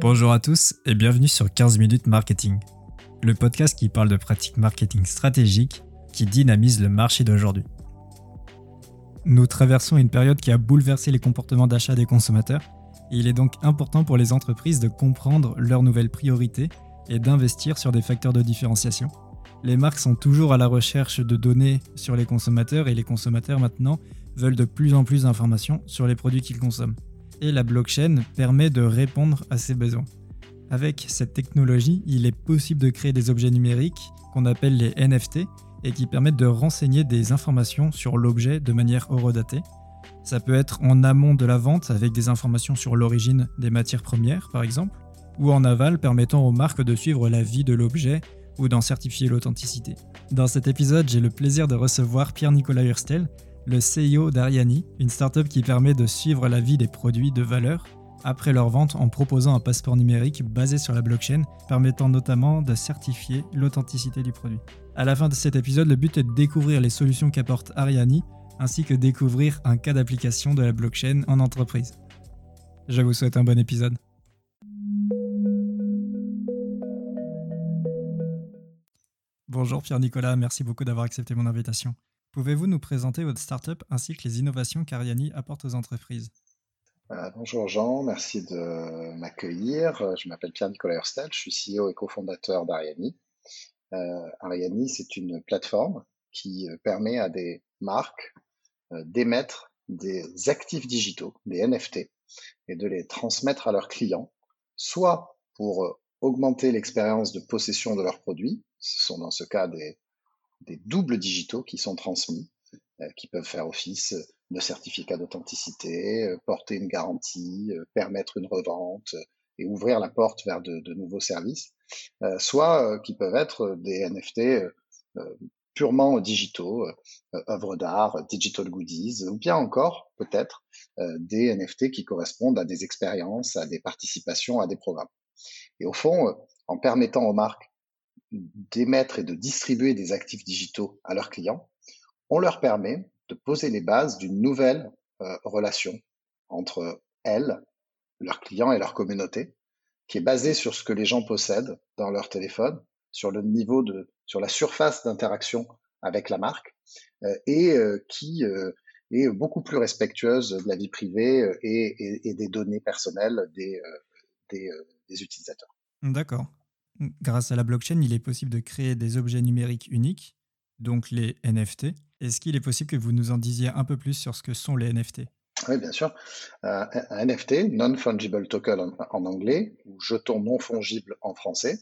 Bonjour à tous et bienvenue sur 15 minutes marketing, le podcast qui parle de pratiques marketing stratégiques qui dynamisent le marché d'aujourd'hui. Nous traversons une période qui a bouleversé les comportements d'achat des consommateurs il est donc important pour les entreprises de comprendre leurs nouvelles priorités et d'investir sur des facteurs de différenciation. Les marques sont toujours à la recherche de données sur les consommateurs et les consommateurs maintenant veulent de plus en plus d'informations sur les produits qu'ils consomment. Et la blockchain permet de répondre à ces besoins. Avec cette technologie, il est possible de créer des objets numériques qu'on appelle les NFT et qui permettent de renseigner des informations sur l'objet de manière horodatée. Ça peut être en amont de la vente avec des informations sur l'origine des matières premières par exemple, ou en aval permettant aux marques de suivre la vie de l'objet ou d'en certifier l'authenticité. Dans cet épisode, j'ai le plaisir de recevoir Pierre-Nicolas Hurstel, le CEO d'Ariani, une startup qui permet de suivre la vie des produits de valeur après leur vente en proposant un passeport numérique basé sur la blockchain, permettant notamment de certifier l'authenticité du produit. À la fin de cet épisode, le but est de découvrir les solutions qu'apporte Ariani, ainsi que découvrir un cas d'application de la blockchain en entreprise. Je vous souhaite un bon épisode. Bonjour Pierre-Nicolas, merci beaucoup d'avoir accepté mon invitation. Pouvez-vous nous présenter votre startup ainsi que les innovations qu'Ariani apporte aux entreprises? Bonjour Jean, merci de m'accueillir. Je m'appelle Pierre-Nicolas Hurstel, je suis CEO et cofondateur d'Ariani. Euh, Ariani, c'est une plateforme qui euh, permet à des marques euh, d'émettre des actifs digitaux, des NFT, et de les transmettre à leurs clients, soit pour augmenter l'expérience de possession de leurs produits, ce sont dans ce cas des, des doubles digitaux qui sont transmis, qui peuvent faire office de certificat d'authenticité, porter une garantie, permettre une revente et ouvrir la porte vers de, de nouveaux services, soit qui peuvent être des NFT purement digitaux, euh, œuvres d'art, digital goodies, ou bien encore peut-être euh, des NFT qui correspondent à des expériences, à des participations, à des programmes. Et au fond, euh, en permettant aux marques d'émettre et de distribuer des actifs digitaux à leurs clients, on leur permet de poser les bases d'une nouvelle relation entre elles, leurs clients et leur communauté, qui est basée sur ce que les gens possèdent dans leur téléphone, sur le niveau de, sur la surface d'interaction avec la marque euh, et euh, qui euh, est beaucoup plus respectueuse de la vie privée et, et, des données personnelles des, des, des utilisateurs. D'accord. Grâce à la blockchain, il est possible de créer des objets numériques uniques, donc les NFT. Est-ce qu'il est possible que vous nous en disiez un peu plus sur ce que sont les NFT oui, bien sûr. un NFT, Non-Fungible Token en, anglais, ou jeton non fongible en français,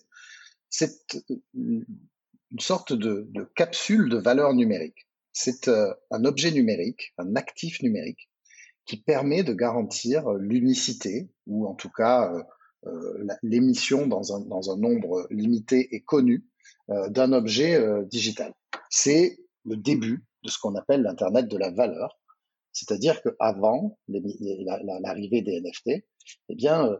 c'est euh, une sorte de, capsule de valeur numérique. C'est euh, un objet numérique, un actif numérique, qui permet de garantir l'unicité, ou en tout cas euh, l'émission dans un, dans un nombre limité et connu d'un objet digital. C'est le début de ce qu'on appelle l'Internet de la valeur, c'est-à-dire qu'avant l'arrivée des NFT, eh bien,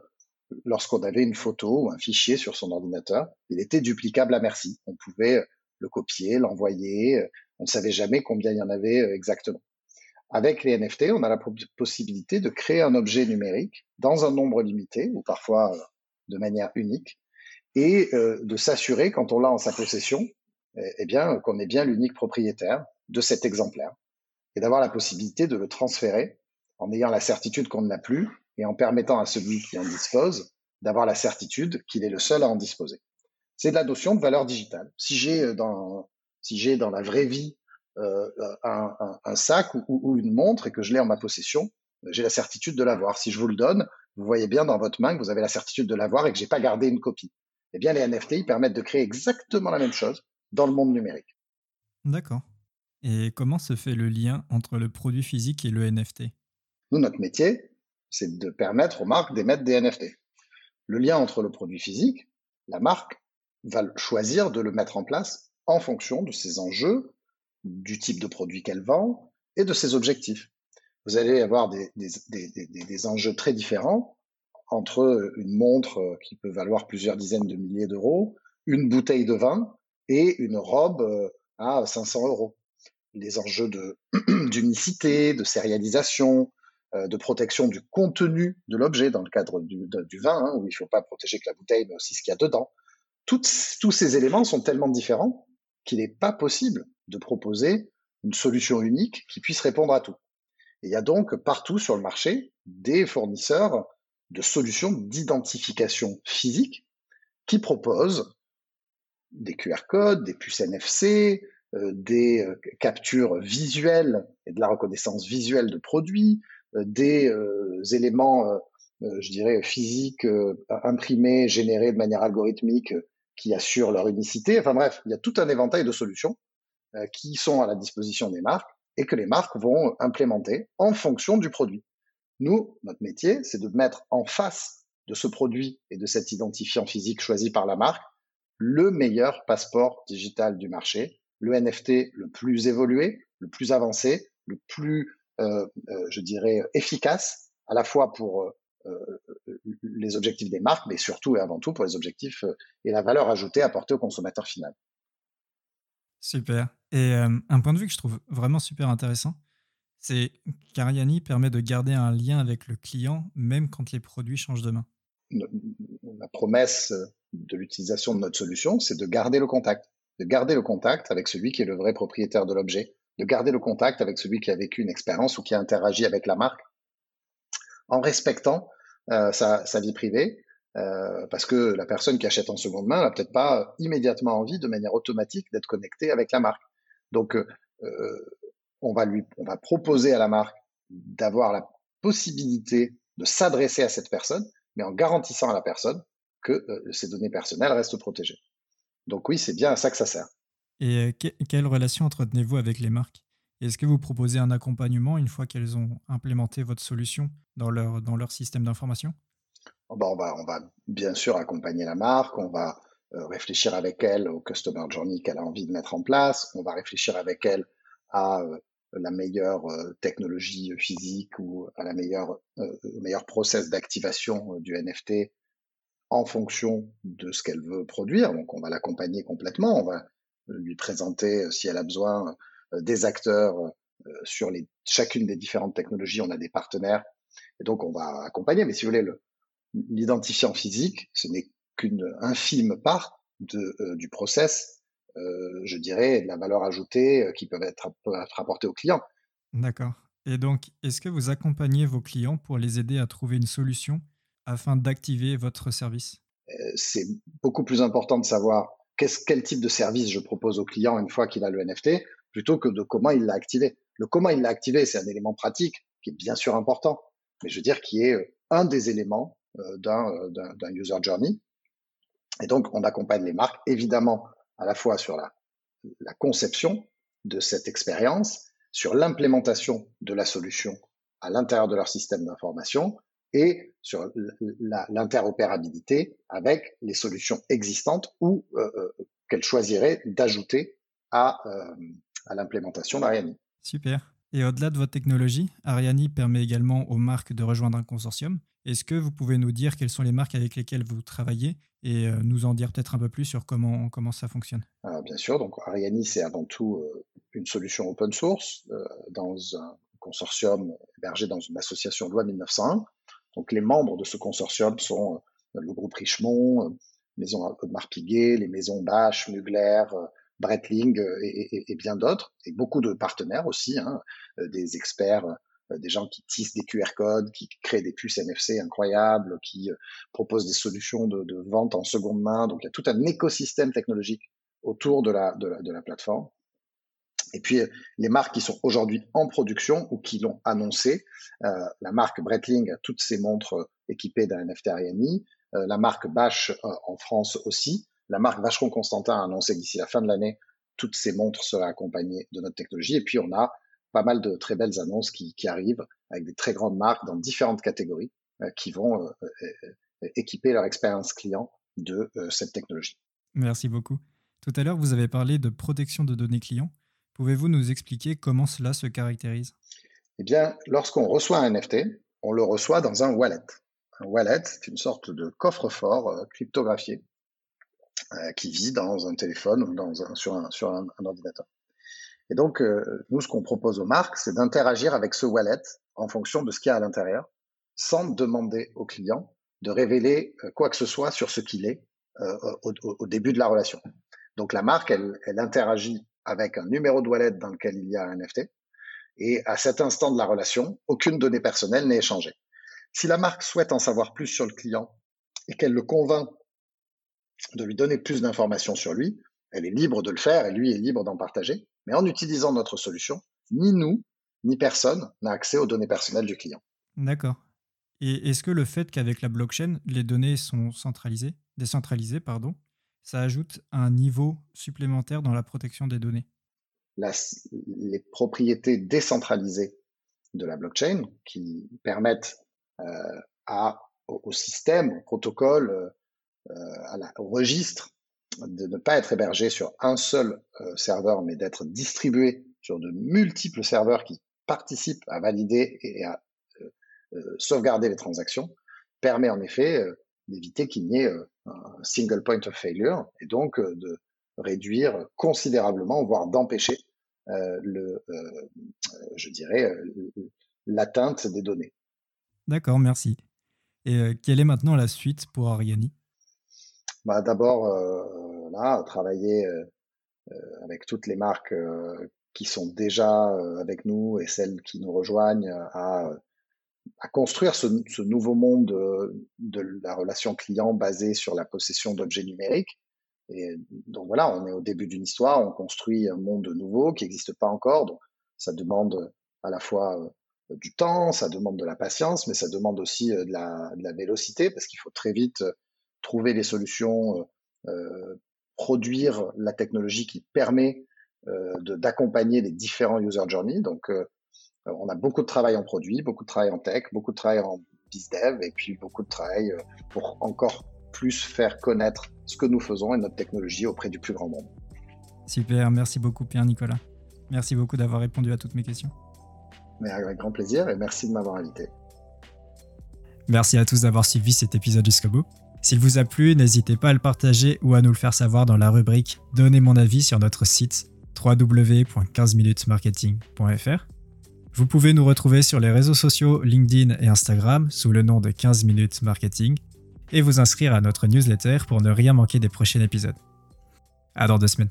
lorsqu'on avait une photo ou un fichier sur son ordinateur, il était duplicable à merci. On pouvait euh, le copier, l'envoyer, euh, on ne savait jamais combien il y en avait euh, exactement. Avec les NFT, on a la possibilité de créer un objet numérique dans un nombre limité ou parfois de manière unique et de s'assurer quand on l'a en sa possession, eh, eh bien qu'on est bien l'unique propriétaire de cet exemplaire et d'avoir la possibilité de le transférer en ayant la certitude qu'on ne l'a plus et en permettant à celui qui en dispose d'avoir la certitude qu'il est le seul à en disposer. C'est de la notion de valeur digitale. Si j'ai euh, dans, si j'ai dans la vraie vie euh, un, un, un, sac ou, ou, une montre et que je l'ai en ma possession, j'ai la certitude de l'avoir. Si je vous le donne, vous voyez bien dans votre main que vous avez la certitude de l'avoir et que j'ai pas gardé une copie. Eh bien, les NFT ils permettent de créer exactement la même chose dans le monde numérique. D'accord. Et comment se fait le lien entre le produit physique et le NFT Nous, notre métier, c'est de permettre aux marques d'émettre des NFT. Le lien entre le produit physique, la marque va choisir de le mettre en place en fonction de ses enjeux, du type de produit qu'elle vend et de ses objectifs. Vous allez avoir des, des, des, des, enjeux très différents entre une montre qui peut valoir plusieurs dizaines de milliers d'euros, une bouteille de vin et une robe euh, à 500 euros. Les enjeux d'unicité, de sérialisation, de protection du contenu de l'objet dans le cadre du, vin, hein, où il ne faut pas protéger que la bouteille, mais aussi ce qu'il y a dedans. tous ces éléments sont tellement différents qu'il n'est pas possible de proposer une solution unique qui puisse répondre à tout. Et il y a donc partout sur le marché des fournisseurs de solutions d'identification physique qui proposent des QR codes, des puces NFC, euh, des euh, captures visuelles et de la reconnaissance visuelle de produits, euh, des éléments, je dirais, physiques imprimés, générés de manière algorithmique qui assurent leur unicité. Enfin bref, il y a tout un éventail de solutions qui sont à la disposition des marques et que les marques vont implémenter en fonction du produit. Nous, notre métier, c'est de mettre en face de ce produit et de cet identifiant physique choisi par la marque le meilleur passeport digital du marché, le NFT le plus évolué, le plus avancé, le plus, euh, euh, je dirais, efficace, à la fois pour euh, les objectifs des marques, mais surtout et avant tout pour les objectifs et la valeur ajoutée apportée au consommateur final. Super. Et un point de vue que je trouve vraiment super intéressant, c'est qu'Ariani permet de garder un lien avec le client même quand les produits changent de main. La promesse de l'utilisation de notre solution, c'est de garder le contact, de garder le contact avec celui qui est le vrai propriétaire de l'objet, de garder le contact avec celui qui a vécu une expérience ou qui a interagi avec la marque, en respectant euh, sa, vie privée, euh, parce que la personne qui achète en seconde main n'a peut-être pas immédiatement envie, de manière automatique, d'être connectée avec la marque. Donc, euh, on va lui, on va proposer à la marque d'avoir la possibilité de s'adresser à cette personne, mais en garantissant à la personne que euh, ces données personnelles restent protégées. Donc oui, c'est bien à ça que ça sert. Et euh, quelle relation entretenez-vous avec les marques? Est-ce que vous proposez un accompagnement une fois qu'elles ont implémenté votre solution dans leur, dans leur système d'information? Oh, bah, on, va, on va bien sûr accompagner la marque, on va euh, réfléchir avec elle au customer journey qu'elle a envie de mettre en place, on va réfléchir avec elle à la meilleure technologie physique ou à la meilleure, le meilleur process d'activation du NFT en fonction de ce qu'elle veut produire. Donc on va l'accompagner complètement, on va lui présenter euh, si elle a besoin euh, des acteurs euh, sur les, chacune des différentes technologies, on a des partenaires et donc on va accompagner. Mais si vous voulez, l'identifiant physique, ce n'est qu'une infime part de, du process, je dirais, de la valeur ajoutée qui peut être, être apportée aux clients. D'accord. Et donc, est-ce que vous accompagnez vos clients pour les aider à trouver une solution afin d'activer votre service? Euh, C'est beaucoup plus important de savoir quel type de service je propose au client une fois qu'il a le NFT, plutôt que de comment il l'a activé. Le comment il l'a activé, c'est un élément pratique qui est bien sûr important, mais je veux dire qui est euh, un des éléments euh, d'un user journey. Et donc, on accompagne les marques, évidemment, à la fois sur la, conception de cette expérience, sur l'implémentation de la solution à l'intérieur de leur système d'information, et sur l'interopérabilité avec les solutions existantes ou euh, euh, qu'elle choisirait d'ajouter à, euh, à l'implémentation d'Ariani. Super. Et au-delà de votre technologie, Ariani permet également aux marques de rejoindre un consortium. Est-ce que vous pouvez nous dire quelles sont les marques avec lesquelles vous travaillez et nous en dire peut-être un peu plus sur comment, comment ça fonctionne? Bien sûr, donc Ariani, c'est avant tout une solution open source dans un consortium hébergé dans une association loi 1901 donc les membres de ce consortium sont euh, le groupe Richemont, euh, Maison Marpiguet, les maisons Bache, Mugler, euh, Breitling et, bien d'autres, et beaucoup de partenaires aussi, hein, des experts, des gens qui tissent des QR codes, qui créent des puces NFC incroyables, qui proposent des solutions de, vente en seconde main. Donc il y a tout un écosystème technologique autour de la, de la plateforme. Et puis, les marques qui sont aujourd'hui en production ou qui l'ont annoncé, euh, la marque Breitling a toutes ses montres euh, équipées d'un NFT Ariani, euh, la marque Bache en France aussi, la marque Vacheron Constantin a annoncé d'ici la fin de l'année toutes ses montres seraient accompagnées de notre technologie. Et puis, on a pas mal de très belles annonces qui, arrivent avec des très grandes marques dans différentes catégories qui vont équiper leur expérience client de cette technologie. Merci beaucoup. Tout à l'heure, vous avez parlé de protection de données clients. Pouvez-vous nous expliquer comment cela se caractérise? Eh bien, lorsqu'on reçoit un NFT, on le reçoit dans un wallet. Un wallet, c'est une sorte de coffre-fort euh, cryptographié euh, qui vit dans un téléphone ou dans un, sur, un, sur un, ordinateur. Et donc, euh, nous, ce qu'on propose aux marques, c'est d'interagir avec ce wallet en fonction de ce qu'il y a à l'intérieur, sans demander au client de révéler euh, quoi que ce soit sur ce qu'il est euh, au, début de la relation. Donc la marque, elle, elle interagit avec un numéro de wallet dans lequel il y a un NFT, et à cet instant de la relation, aucune donnée personnelle n'est échangée. Si la marque souhaite en savoir plus sur le client et qu'elle le convainc de lui donner plus d'informations sur lui, elle est libre de le faire et lui est libre d'en partager. Mais en utilisant notre solution, ni nous, ni personne n'a accès aux données personnelles du client. D'accord. Et est-ce que le fait qu'avec la blockchain, les données sont centralisées, décentralisées, pardon, ça ajoute un niveau supplémentaire dans la protection des données? Les propriétés décentralisées de la blockchain qui permettent euh, à, au, système, au protocole, euh, à la, au registre de ne pas être hébergé sur un seul euh, serveur, mais d'être distribué sur de multiples serveurs qui participent à valider et à sauvegarder les transactions, permet en effet d'éviter qu'il n'y ait un single point of failure et donc de réduire considérablement, voire d'empêcher le, je dirais, l'atteinte des données. D'accord, merci. Et quelle est maintenant la suite pour Ariani? Bah, D'abord, là, travailler avec toutes les marques qui sont déjà avec nous et celles qui nous rejoignent à, construire ce, nouveau monde de, la relation client basée sur la possession d'objets numériques. Et donc voilà, on est au début d'une histoire, on construit un monde nouveau qui n'existe pas encore. Donc ça demande à la fois du temps, ça demande de la patience, mais ça demande aussi euh, de la, de la vélocité parce qu'il faut très vite euh, trouver les solutions, euh, produire la technologie qui permet d'accompagner les différents user journeys. Donc, on a beaucoup de travail en produit, beaucoup de travail en tech, beaucoup de travail en dev et puis beaucoup de travail pour encore plus faire connaître ce que nous faisons et notre technologie auprès du plus grand monde. Super, merci beaucoup Pierre-Nicolas. Merci beaucoup d'avoir répondu à toutes mes questions. Mais avec grand plaisir et merci de m'avoir invité. Merci à tous d'avoir suivi cet épisode jusqu'au bout. S'il vous a plu, n'hésitez pas à le partager ou à nous le faire savoir dans la rubrique Donnez mon avis sur notre site www.15minutesmarketing.fr. Vous pouvez nous retrouver sur les réseaux sociaux LinkedIn et Instagram sous le nom de 15 minutes marketing et vous inscrire à notre newsletter pour ne rien manquer des prochains épisodes. À dans deux semaines.